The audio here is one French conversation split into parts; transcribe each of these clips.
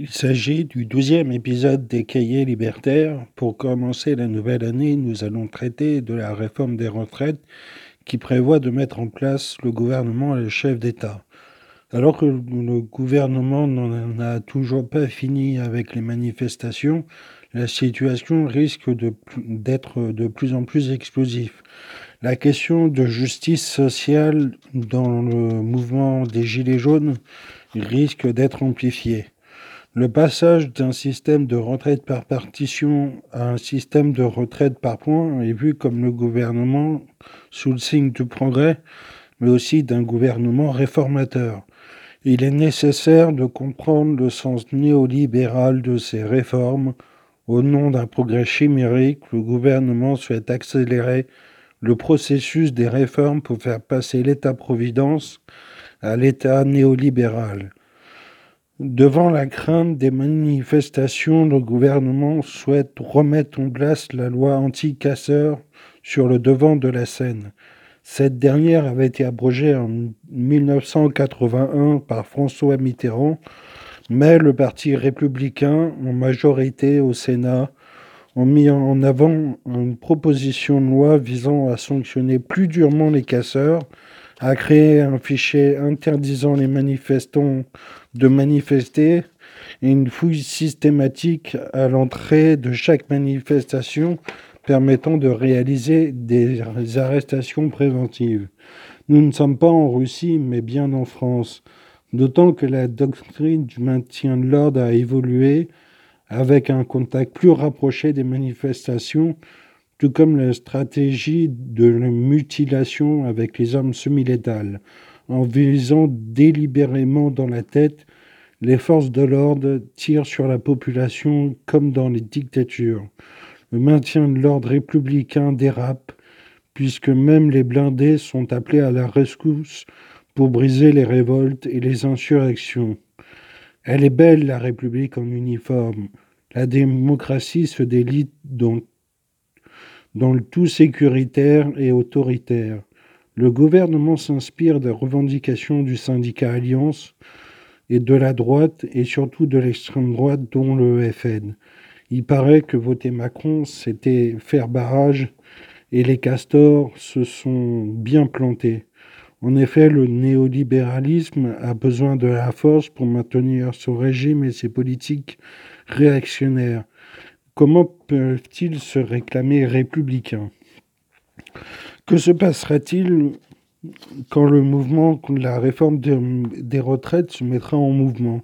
Il s'agit du douzième épisode des Cahiers libertaires. Pour commencer la nouvelle année, nous allons traiter de la réforme des retraites qui prévoit de mettre en place le gouvernement et le chef d'État. Alors que le gouvernement n'en a toujours pas fini avec les manifestations, la situation risque d'être de, plus en plus explosive. La question de justice sociale dans le mouvement des Gilets jaunes risque d'être amplifiée. Le passage d'un système de retraite par partition à un système de retraite par points est vu comme le gouvernement sous le signe du progrès, mais aussi d'un gouvernement réformateur. Il est nécessaire de comprendre le sens néolibéral de ces réformes. Au nom d'un progrès chimérique, le gouvernement souhaite accélérer le processus des réformes pour faire passer l'État-providence à l'État néolibéral. Devant la crainte des manifestations, le gouvernement souhaite remettre en place la loi anti-casseurs sur le devant de la scène. Cette dernière avait été abrogée en 1981 par François Mitterrand, mais le Parti républicain, en majorité au Sénat, ont mis en avant une proposition de loi visant à sanctionner plus durement les casseurs, à créer un fichier interdisant les manifestants de manifester et une fouille systématique à l'entrée de chaque manifestation permettant de réaliser des arrestations préventives. Nous ne sommes pas en Russie, mais bien en France, d'autant que la doctrine du maintien de l'ordre a évolué avec un contact plus rapproché des manifestations, tout comme la stratégie de la mutilation avec les armes semi-létales, en visant délibérément dans la tête, les forces de l'ordre tirent sur la population comme dans les dictatures. Le maintien de l'ordre républicain dérape, puisque même les blindés sont appelés à la rescousse pour briser les révoltes et les insurrections. Elle est belle, la République en uniforme. La démocratie se délite dans, dans le tout sécuritaire et autoritaire. Le gouvernement s'inspire des revendications du syndicat Alliance et de la droite et surtout de l'extrême droite dont le FN. Il paraît que voter Macron, c'était faire barrage et les castors se sont bien plantés. En effet, le néolibéralisme a besoin de la force pour maintenir son régime et ses politiques réactionnaires. Comment peuvent-ils se réclamer républicains? Que se passera-t-il quand le mouvement, la réforme des retraites se mettra en mouvement?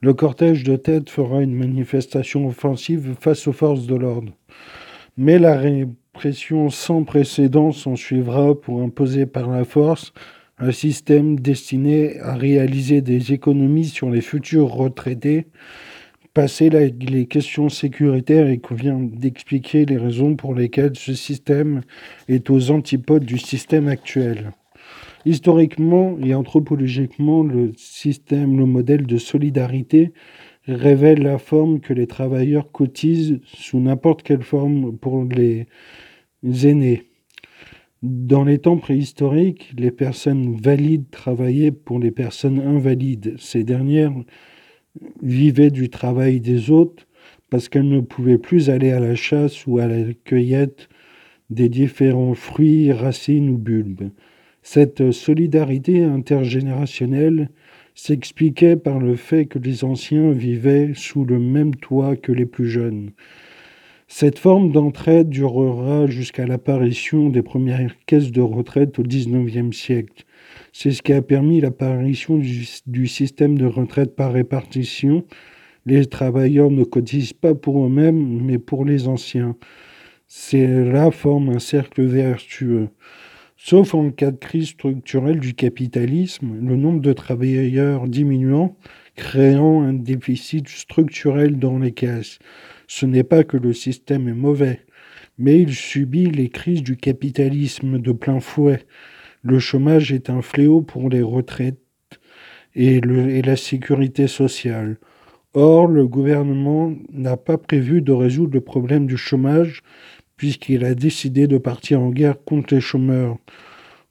Le cortège de tête fera une manifestation offensive face aux forces de l'ordre. Mais la, pression sans précédent s'en suivra pour imposer par la force un système destiné à réaliser des économies sur les futurs retraités. Passer les questions sécuritaires, il convient d'expliquer les raisons pour lesquelles ce système est aux antipodes du système actuel. Historiquement et anthropologiquement, le système, le modèle de solidarité révèle la forme que les travailleurs cotisent sous n'importe quelle forme pour les aînés. Dans les temps préhistoriques, les personnes valides travaillaient pour les personnes invalides. Ces dernières vivaient du travail des autres parce qu'elles ne pouvaient plus aller à la chasse ou à la cueillette des différents fruits, racines ou bulbes. Cette solidarité intergénérationnelle s'expliquait par le fait que les anciens vivaient sous le même toit que les plus jeunes. Cette forme d'entraide durera jusqu'à l'apparition des premières caisses de retraite au XIXe siècle. C'est ce qui a permis l'apparition du, système de retraite par répartition. Les travailleurs ne cotisent pas pour eux-mêmes, mais pour les anciens. Cela forme un cercle vertueux. Sauf en cas de crise structurelle du capitalisme, le nombre de travailleurs diminuant, créant un déficit structurel dans les caisses. Ce n'est pas que le système est mauvais, mais il subit les crises du capitalisme de plein fouet. Le chômage est un fléau pour les retraites et, la sécurité sociale. Or, le gouvernement n'a pas prévu de résoudre le problème du chômage puisqu'il a décidé de partir en guerre contre les chômeurs.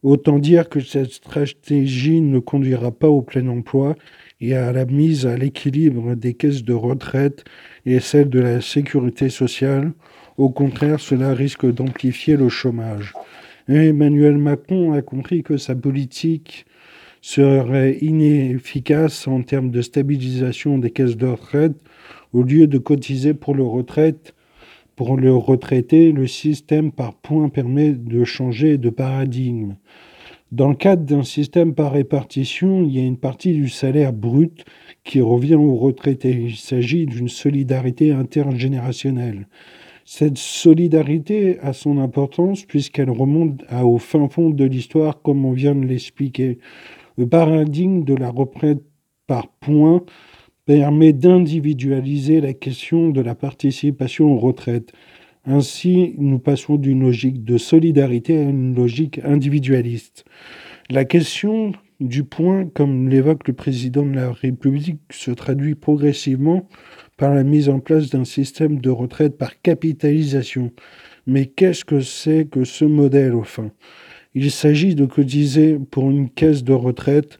Autant dire que cette stratégie ne conduira pas au plein emploi et à la mise à l'équilibre des caisses de retraite et celles de la sécurité sociale. Au contraire, cela risque d'amplifier le chômage. Emmanuel Macron a compris que sa politique serait inefficace en termes de stabilisation des caisses de retraite. Au lieu de cotiser pour le retraite, pour le retraité, le système par points permet de changer de paradigme. Dans le cadre d'un système par répartition, il y a une partie du salaire brut qui revient aux retraités. Il s'agit d'une solidarité intergénérationnelle. Cette solidarité a son importance puisqu'elle remonte au fin fond de l'histoire, comme on vient de l'expliquer. Le paradigme de la retraite par points permet d'individualiser la question de la participation aux retraites. Ainsi, nous passons d'une logique de solidarité à une logique individualiste. La question du point, comme l'évoque le président de la République, se traduit progressivement par la mise en place d'un système de retraite par capitalisation. Mais qu'est-ce que c'est que ce modèle au fin Il s'agit de cotiser pour une caisse de retraite,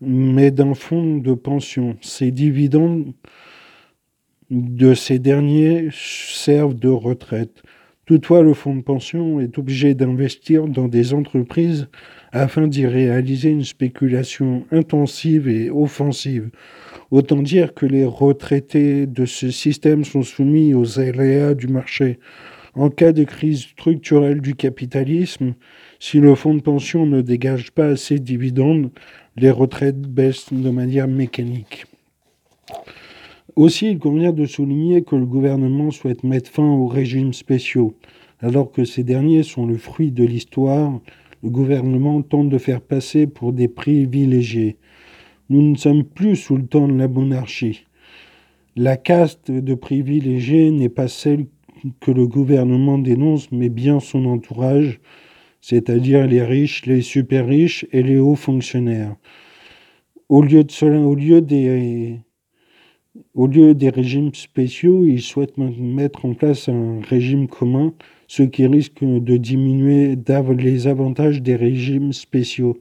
mais d'un fonds de pension. Ces dividendes de ces derniers servent de retraite. Toutefois, le fonds de pension est obligé d'investir dans des entreprises afin d'y réaliser une spéculation intensive et offensive. Autant dire que les retraités de ce système sont soumis aux aléas du marché. En cas de crise structurelle du capitalisme, si le fonds de pension ne dégage pas assez de dividendes, les retraites baissent de manière mécanique. Aussi, il convient de souligner que le gouvernement souhaite mettre fin aux régimes spéciaux. Alors que ces derniers sont le fruit de l'histoire, le gouvernement tente de faire passer pour des privilégiés. Nous ne sommes plus sous le temps de la monarchie. La caste de privilégiés n'est pas celle que le gouvernement dénonce, mais bien son entourage, c'est-à-dire les riches, les super riches et les hauts fonctionnaires. Au lieu de cela, au au lieu des régimes spéciaux, ils souhaitent mettre en place un régime commun, ce qui risque de diminuer les avantages des régimes spéciaux.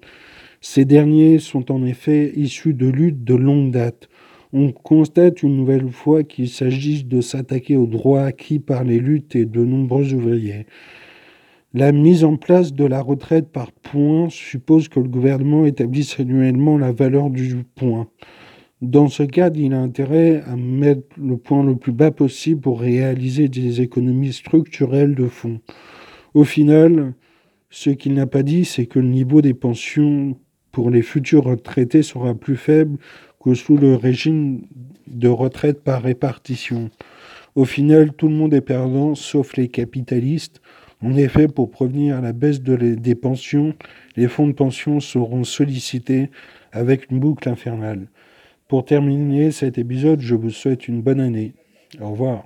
Ces derniers sont en effet issus de luttes de longue date. On constate une nouvelle fois qu'il s'agit de s'attaquer aux droits acquis par les luttes et de nombreux ouvriers. La mise en place de la retraite par points suppose que le gouvernement établisse annuellement la valeur du point. Dans ce cadre, il a intérêt à mettre le point le plus bas possible pour réaliser des économies structurelles de fonds. Au final, ce qu'il n'a pas dit, c'est que le niveau des pensions pour les futurs retraités sera plus faible que sous le régime de retraite par répartition. Au final, tout le monde est perdant, sauf les capitalistes. En effet, pour prévenir la baisse des pensions, les fonds de pension seront sollicités avec une boucle infernale. Pour terminer cet épisode, je vous souhaite une bonne année. Au revoir.